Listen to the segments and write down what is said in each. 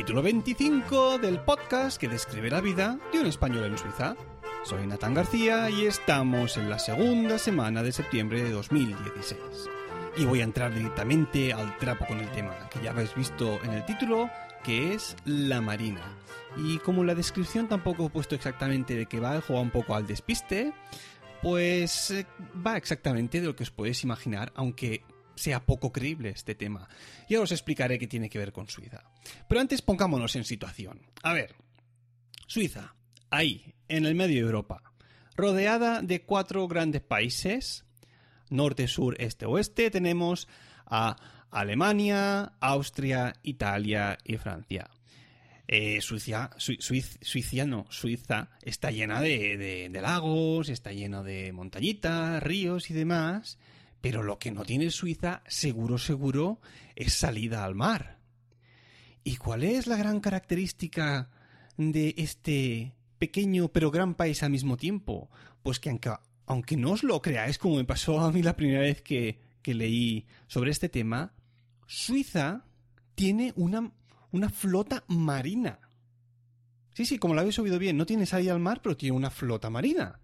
capítulo 25 del podcast que describe la vida de un español en Suiza. Soy Natán García y estamos en la segunda semana de septiembre de 2016. Y voy a entrar directamente al trapo con el tema, que ya habéis visto en el título, que es la Marina. Y como la descripción tampoco he puesto exactamente de qué va, juega un poco al despiste, pues eh, va exactamente de lo que os podéis imaginar, aunque sea poco creíble este tema. Y ahora os explicaré qué tiene que ver con Suiza. Pero antes pongámonos en situación. A ver, Suiza, ahí, en el medio de Europa, rodeada de cuatro grandes países, norte, sur, este, oeste, tenemos a Alemania, Austria, Italia y Francia. Eh, Suiza, Suiza, no, Suiza está llena de, de, lagos, está llena de montañitas, ríos y demás, pero lo que no tiene Suiza, seguro, seguro, es salida al mar. ¿Y cuál es la gran característica de este pequeño pero gran país al mismo tiempo? Pues que aunque, aunque no os lo creáis, como me pasó a mí la primera vez que, que leí sobre este tema, Suiza tiene una una flota marina. Sí, sí, como lo habéis oído bien, no tiene salida al mar, pero tiene una flota marina.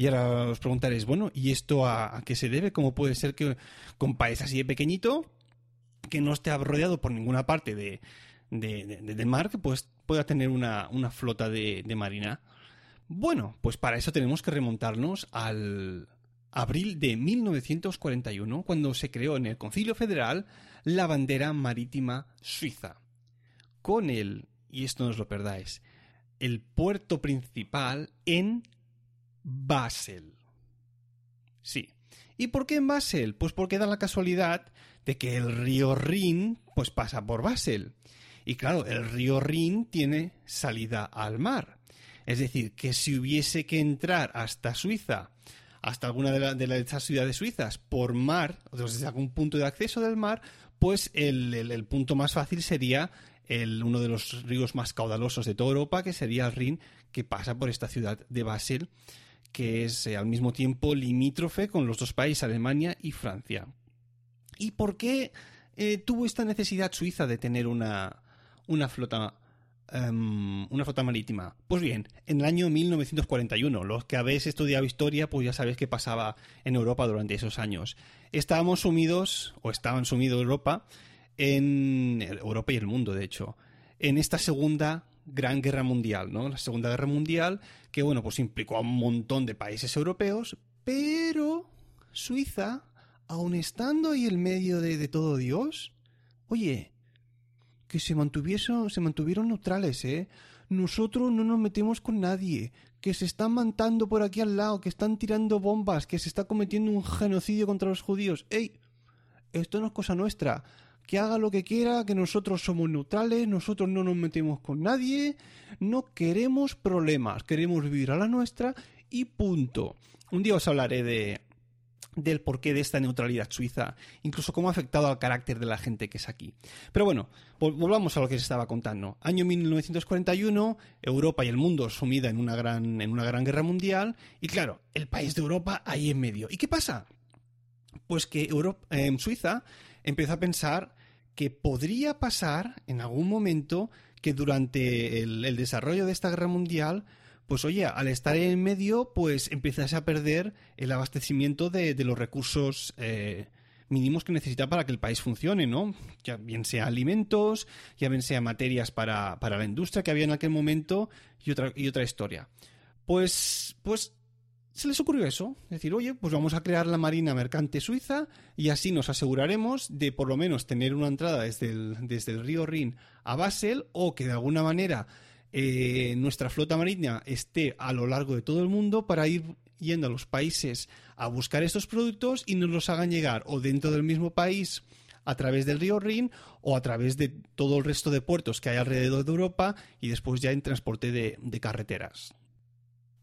Y ahora os preguntaréis, bueno, ¿y esto a, qué se debe? ¿Cómo puede ser que con país así de pequeñito, que no esté rodeado por ninguna parte de, del mar, que pues, pueda tener una, una flota de, de marina? Bueno, pues para eso tenemos que remontarnos al abril de 1941, cuando se creó en el Concilio Federal la bandera marítima suiza con el, y esto no os lo perdáis, el puerto principal en Basel. Sí. ¿Y por qué en Basel? Pues porque da la casualidad de que el río Rin pues pasa por Basel. Y claro, el río Rin tiene salida al mar. Es decir, que si hubiese que entrar hasta Suiza, hasta alguna de, de, estas ciudades suizas, por mar, o desde algún punto de acceso del mar, pues el punto más fácil sería uno de los ríos más caudalosos de toda Europa, que sería el Rin, que pasa por esta ciudad de Basel, que es eh, al mismo tiempo limítrofe con los dos países, Alemania y Francia. ¿Y por qué eh, tuvo esta necesidad Suiza de tener una, una flota em, una flota marítima. Pues bien, en el año 1941, los que habéis estudiado historia, pues ya sabéis qué pasaba en Europa durante esos años. Estábamos sumidos, o estaban sumidos Europa, en Europa y el mundo, de hecho, en esta segunda gran guerra mundial, ¿no? La segunda guerra mundial, que bueno, pues implicó a un montón de países europeos, pero Suiza, aun estando ahí en medio de, todo Dios, oye, que se mantuvieron, se mantuvieron neutrales, ¿eh? Nosotros no nos metemos con nadie, que se están matando por aquí al lado, que están tirando bombas, que se está cometiendo un genocidio contra los judíos. ¡Ey! Esto no es cosa nuestra que haga lo que quiera, que nosotros somos neutrales, nosotros no nos metemos con nadie, no queremos problemas, queremos vivir a la nuestra y punto. Un día os hablaré de del porqué de esta neutralidad suiza, incluso cómo ha afectado al carácter de la gente que es aquí. Pero bueno, volvamos a lo que se estaba contando. Año 1941, Europa y el mundo sumida en una gran, en una gran guerra mundial, y claro, el país de Europa ahí en medio. ¿Y qué pasa? Pues que Europa, eh, Suiza empezó a pensar que podría pasar en algún momento que durante el, desarrollo de esta guerra mundial pues oye, al estar en medio, pues empiezas a perder el abastecimiento de, los recursos eh, mínimos que necesita para que el país funcione, ¿no? Ya bien sea alimentos, ya bien sea materias para, para la industria que había en aquel momento y otra, y otra historia. Pues, pues se les ocurrió eso, decir, oye, pues vamos a crear la Marina Mercante Suiza y así nos aseguraremos de por lo menos tener una entrada desde el, río Rin a Basel o que de alguna manera eh, nuestra flota marina esté a lo largo de todo el mundo para ir yendo a los países a buscar estos productos y nos los hagan llegar o dentro del mismo país a través del río Rin o a través de todo el resto de puertos que hay alrededor de Europa y después ya en transporte de carreteras.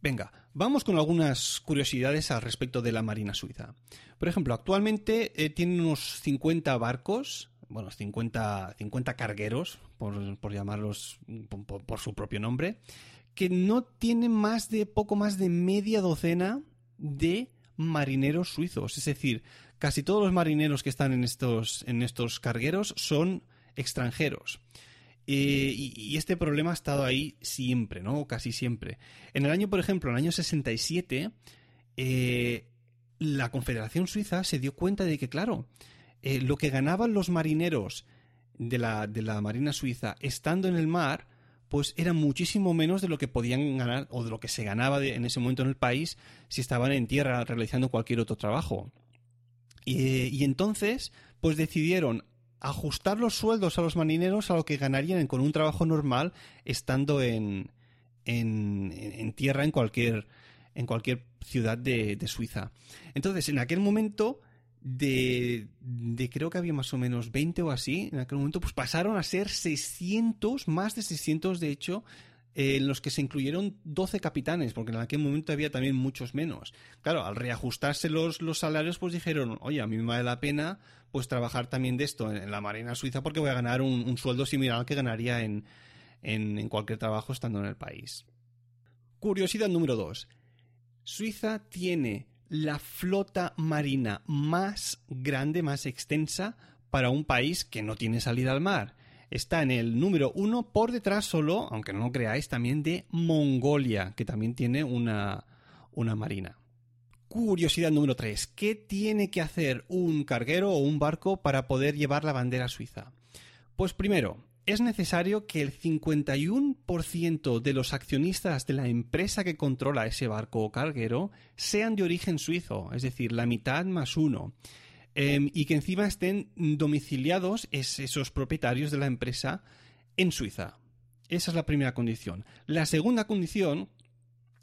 Venga, vamos con algunas curiosidades al respecto de la Marina Suiza. Por ejemplo, actualmente eh, tiene unos 50 barcos, bueno, 50, 50 cargueros, por, llamarlos por, su propio nombre, que no tienen más de poco más de media docena de marineros suizos. Es decir, casi todos los marineros que están en estos, en estos cargueros son extranjeros. Eh, y, este problema ha estado ahí siempre, ¿no? Casi siempre. En el año, por ejemplo, en el año 67, eh, la Confederación Suiza se dio cuenta de que, claro, eh, lo que ganaban los marineros de la, de la Marina Suiza estando en el mar, pues era muchísimo menos de lo que podían ganar o de lo que se ganaba en ese momento en el país si estaban en tierra realizando cualquier otro trabajo. y entonces, pues decidieron ajustar los sueldos a los marineros a lo que ganarían con un trabajo normal estando en, en, tierra en cualquier, en cualquier ciudad de, Suiza. Entonces, en aquel momento, de, de, creo que había más o menos 20 o así, en aquel momento, pues pasaron a ser 600, más de 600 de hecho, en los que se incluyeron 12 capitanes, porque en aquel momento había también muchos menos. Claro, al reajustarse los, salarios, pues dijeron, oye, a mí me vale la pena pues trabajar también de esto en, la Marina Suiza porque voy a ganar un, sueldo similar al que ganaría en, en, en cualquier trabajo estando en el país. Curiosidad número 2. Suiza tiene la flota marina más grande, más extensa para un país que no tiene salida al mar está en el número uno por detrás solo, aunque no lo creáis, también de Mongolia, que también tiene una, una marina. Curiosidad número 3. ¿Qué tiene que hacer un carguero o un barco para poder llevar la bandera suiza? Pues primero, es necesario que el 51% de los accionistas de la empresa que controla ese barco o carguero sean de origen suizo, es decir, la mitad más uno. Em, y que encima estén domiciliados esos propietarios de la empresa en Suiza. Esa es la primera condición. La segunda condición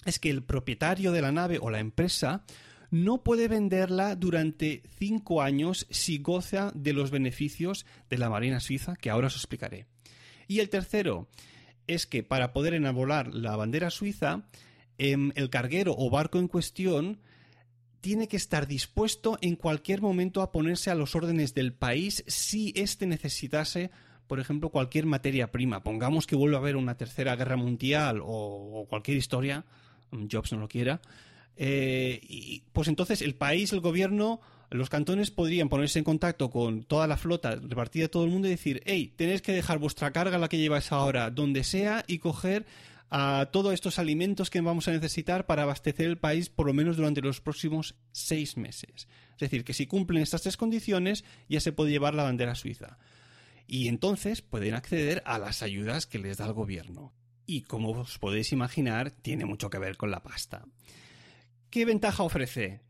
es que el propietario de la nave o la empresa no puede venderla durante cinco años si goza de los beneficios de la Marina Suiza, que ahora os explicaré. Y el tercero es que para poder enabolar la bandera suiza, em, el carguero o barco en cuestión tiene que estar dispuesto en cualquier momento a ponerse a los órdenes del país si éste necesitase, por ejemplo, cualquier materia prima. Pongamos que vuelva a haber una tercera guerra mundial o, cualquier historia, mm, Jobs no lo quiera, eh, y, pues entonces el país, el gobierno, los cantones podrían ponerse en contacto con toda la flota repartida a todo el mundo y decir, hey, tenéis que dejar vuestra carga, la que lleváis ahora, donde sea, y coger a todos estos alimentos que vamos a necesitar para abastecer el país por lo menos durante los próximos seis meses. Es decir, que si cumplen estas tres condiciones ya se puede llevar la bandera suiza. Y entonces pueden acceder a las ayudas que les da el gobierno. Y como os podéis imaginar, tiene mucho que ver con la pasta. ¿Qué ventaja ofrece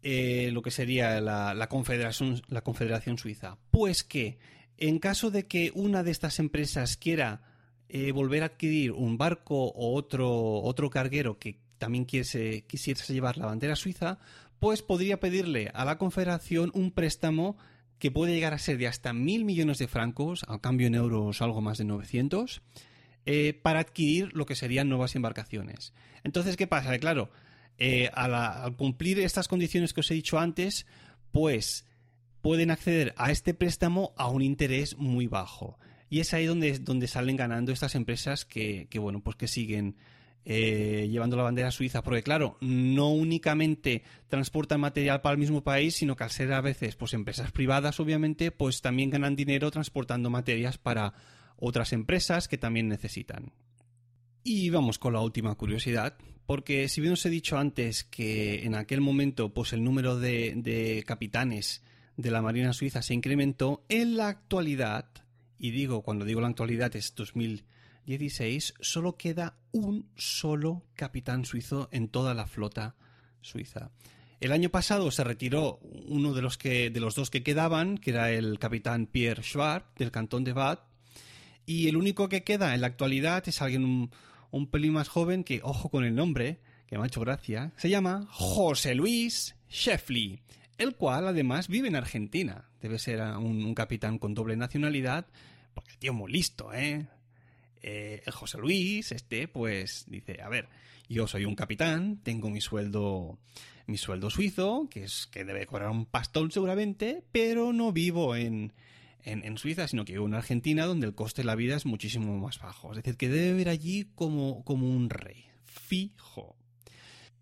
eh, lo que sería la, confederación, la Confederación Suiza? Pues que en caso de que una de estas empresas quiera eh, volver a adquirir un barco o otro, otro carguero que también quisiese, quisiese llevar la bandera suiza, pues podría pedirle a la Confederación un préstamo que puede llegar a ser de hasta mil millones de francos, al cambio en euros algo más de 900, eh, para adquirir lo que serían nuevas embarcaciones. Entonces, ¿qué pasa? Claro, eh, al cumplir estas condiciones que os he dicho antes, pues pueden acceder a este préstamo a un interés muy bajo. Y es ahí donde, donde salen ganando estas empresas que, bueno, pues que siguen eh, llevando la bandera suiza, porque claro, no únicamente transportan material para el mismo país, sino que al ser a veces pues empresas privadas, obviamente, pues también ganan dinero transportando materias para otras empresas que también necesitan. Y vamos con la última curiosidad, porque si bien os he dicho antes que en aquel momento pues el número de, de capitanes de la Marina Suiza se incrementó, en la actualidad y digo, cuando digo la actualidad es 2016, solo queda un solo capitán suizo en toda la flota suiza. El año pasado se retiró uno de los, que, de los dos que quedaban, que era el capitán Pierre Schwab, del cantón de Bad, y el único que queda en la actualidad es alguien un, un pelín más joven que, ojo con el nombre, que me ha hecho gracia, se llama José Luis Sheffley el cual además vive en Argentina. Debe ser un, capitán con doble nacionalidad, porque el tío es muy listo, ¿eh? ¿eh? José Luis, este, pues dice, a ver, yo soy un capitán, tengo mi sueldo, mi sueldo suizo, que es que debe cobrar un pastón seguramente, pero no vivo en, en, en, Suiza, sino que vivo en Argentina, donde el coste de la vida es muchísimo más bajo. Es decir, que debe vivir allí como, como un rey. Fijo.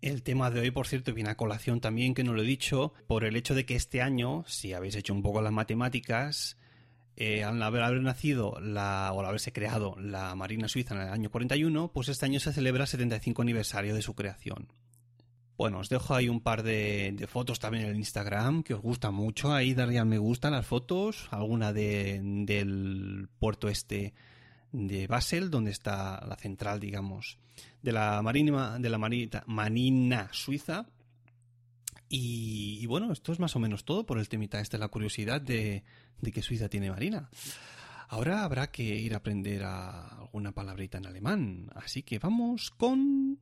El tema de hoy, por cierto, viene a colación también, que no lo he dicho, por el hecho de que este año, si habéis hecho un poco las matemáticas, eh, al haber, nacido o al haberse creado la Marina Suiza en el año 41, pues este año se celebra el 75 aniversario de su creación. Bueno, os dejo ahí un par de, fotos también en el Instagram que os gusta mucho. Ahí darle al me gusta las fotos. Alguna de, del puerto este de Basel, donde está la central, digamos, de la Marina, de la Marina Suiza. Y, y, bueno, esto es más o menos todo por el temita este, la curiosidad de, de que Suiza tiene marina. Ahora habrá que ir a aprender a alguna palabrita en alemán, así que vamos con...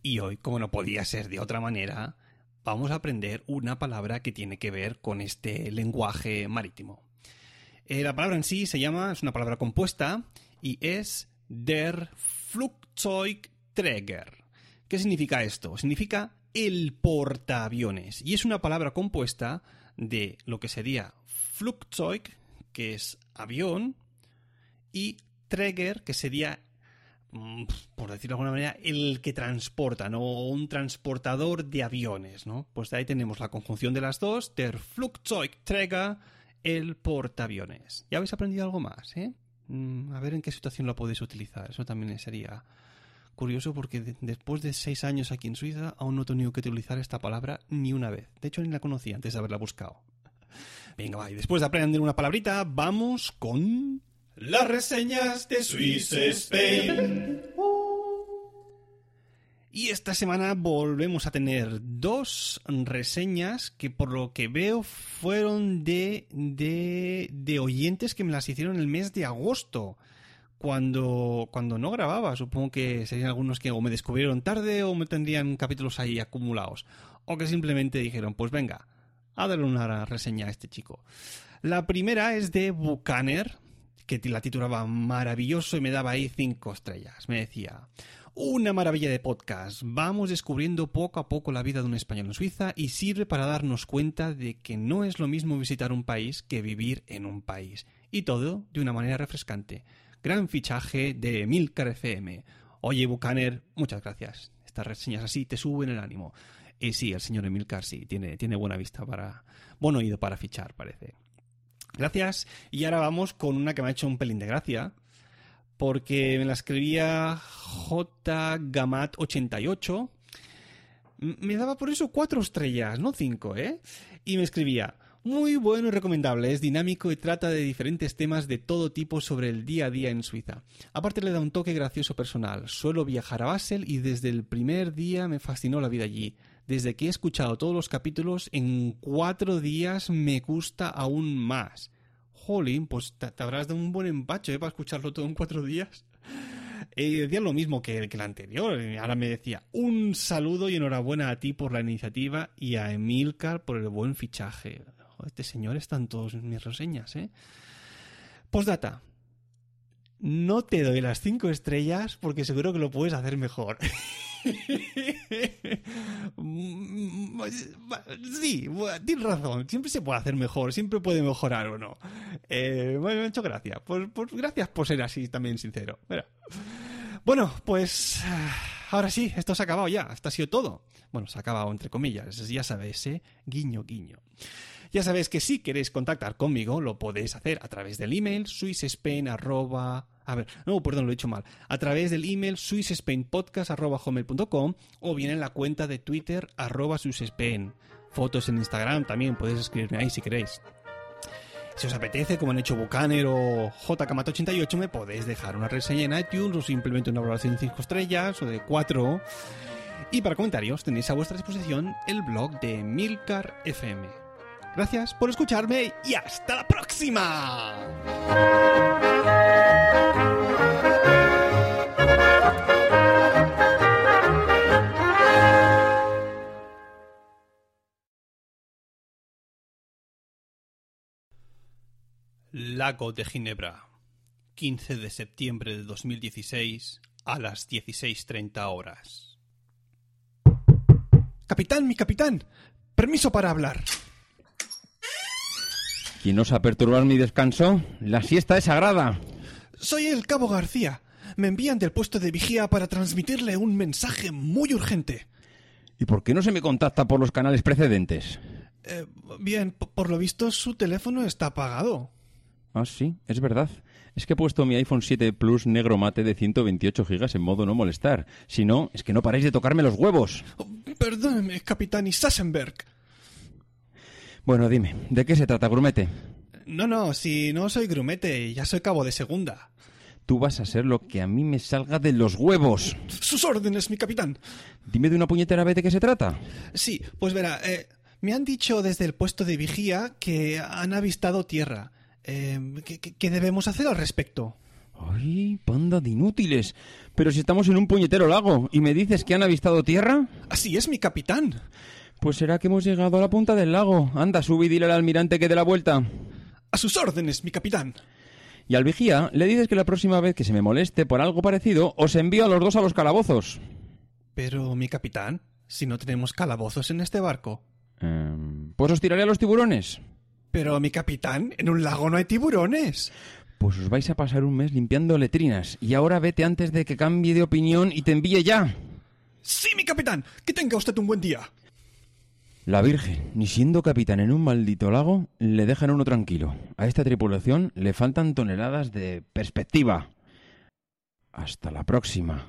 Y hoy, como no podía ser de otra manera, vamos a aprender una palabra que tiene que ver con este lenguaje marítimo. Eh, la palabra en sí se llama, es una palabra compuesta y es der Flugzeugträger. ¿Qué significa esto? Significa el portaaviones y es una palabra compuesta de lo que sería Flugzeug, que es avión, y Träger, que sería, mm, por decirlo de alguna manera, el que transporta, ¿no? Un transportador de aviones, ¿no? Pues de ahí tenemos la conjunción de las dos, der Flugzeugträger, el portaaviones. ¿Ya habéis aprendido algo más, eh? Mm, a ver en qué situación lo podéis utilizar. Eso también sería curioso porque de después de seis años aquí en Suiza aún no he tenido que utilizar esta palabra ni una vez. De hecho, ni la conocía antes de haberla buscado. Venga, va, y después de aprender una palabrita, vamos con... Las reseñas de Swiss Spain. Y esta semana volvemos a tener dos reseñas que por lo que veo fueron de, de, de oyentes que me las hicieron el mes de agosto. Cuando, cuando no grababa, supongo que serían algunos que o me descubrieron tarde o me tendrían capítulos ahí acumulados. O que simplemente dijeron, pues venga, a darle una reseña a este chico. La primera es de Buchaner, que la titulaba maravilloso y me daba ahí cinco estrellas. Me decía, una maravilla de podcast. Vamos descubriendo poco a poco la vida de un español en Suiza y sirve para darnos cuenta de que no es lo mismo visitar un país que vivir en un país. Y todo de una manera refrescante. Gran fichaje de Milcar FM. Oye, Buchaner, muchas gracias. Estas reseñas así te suben el ánimo. Y sí, el señor Emilcar sí, tiene, tiene buena vista para. buen oído para fichar, parece. Gracias. Y ahora vamos con una que me ha hecho un pelín de gracia. Porque me la escribía J. Gamat88. Me daba por eso cuatro estrellas, no cinco, ¿eh? Y me escribía. Muy bueno y recomendable, es dinámico y trata de diferentes temas de todo tipo sobre el día a día en Suiza. Aparte le da un toque gracioso personal. Suelo viajar a Basel y desde el primer día me fascinó la vida allí. Desde que he escuchado todos los capítulos, en cuatro días me gusta aún más. Jolín, pues te, habrás dado un buen empacho ¿eh? para escucharlo todo en cuatro días. Eh, decía lo mismo que, que el anterior. Ahora me decía un saludo y enhorabuena a ti por la iniciativa y a Emilcar por el buen fichaje. Este señor está en todas mis reseñas, ¿eh? Postdata. No te doy las cinco estrellas porque seguro que lo puedes hacer mejor. sí, tienes razón. Siempre se puede hacer mejor, siempre puede mejorar o no. Eh, bueno, me ha hecho gracia. Pues, gracias por ser así también sincero. Mira. Bueno, pues ahora sí, esto se ha acabado ya. Esto ha sido todo. Bueno, se ha acabado entre comillas. Ya sabes, ¿eh? Guiño, guiño. Ya sabéis que si queréis contactar conmigo, lo podéis hacer a través del email swissspain A ver, no, perdón, lo he dicho mal. A través del email swissspainpodcast.com o bien en la cuenta de Twitter arroba swissspain. Fotos en Instagram también, podéis escribirme ahí si queréis. Si os apetece, como han hecho Bucaner o JKMat88, me podéis dejar una reseña en iTunes o simplemente una valoración de 5 estrellas o de 4. Y para comentarios tenéis a vuestra disposición el blog de Milcar FM. Gracias por escucharme y hasta la próxima. Lago de Ginebra, 15 de septiembre de 2016 a las 16.30 horas. Capitán, mi capitán, permiso para hablar. ¿Quién osa perturbar mi descanso? La siesta es sagrada. Soy el cabo García. Me envían del puesto de vigía para transmitirle un mensaje muy urgente. ¿Y por qué no se me contacta por los canales precedentes? Eh, bien, por lo visto su teléfono está apagado. Ah, sí, es verdad. Es que he puesto mi iPhone 7 Plus negro mate de 128 gigas en modo no molestar. Si no, es que no paráis de tocarme los huevos. Oh, perdóneme, capitán Isassenberg. Bueno, dime, ¿de qué se trata, grumete? No, no, si no soy grumete, ya soy cabo de segunda. Tú vas a ser lo que a mí me salga de los huevos. Sus órdenes, mi capitán. Dime de una puñetera vez de qué se trata. Sí, pues verá, eh, me han dicho desde el puesto de vigía que han avistado tierra. Eh, ¿qué, debemos hacer al respecto? ¡Ay, panda de inútiles! Pero si estamos en un puñetero lago y me dices que han avistado tierra. Así es, mi capitán. Pues será que hemos llegado a la punta del lago. Anda, sube y dile al almirante que dé la vuelta. A sus órdenes, mi capitán. Y al vigía le dices que la próxima vez que se me moleste por algo parecido, os envío a los dos a los calabozos. Pero, mi capitán, si no tenemos calabozos en este barco. Em, pues os tiraré a los tiburones. Pero, mi capitán, en un lago no hay tiburones. Pues os vais a pasar un mes limpiando letrinas. Y ahora vete antes de que cambie de opinión y te envíe ya. Sí, mi capitán. Que tenga usted un buen día. La Virgen, ni siendo capitán en un maldito lago, le dejan uno tranquilo. A esta tripulación le faltan toneladas de perspectiva. Hasta la próxima.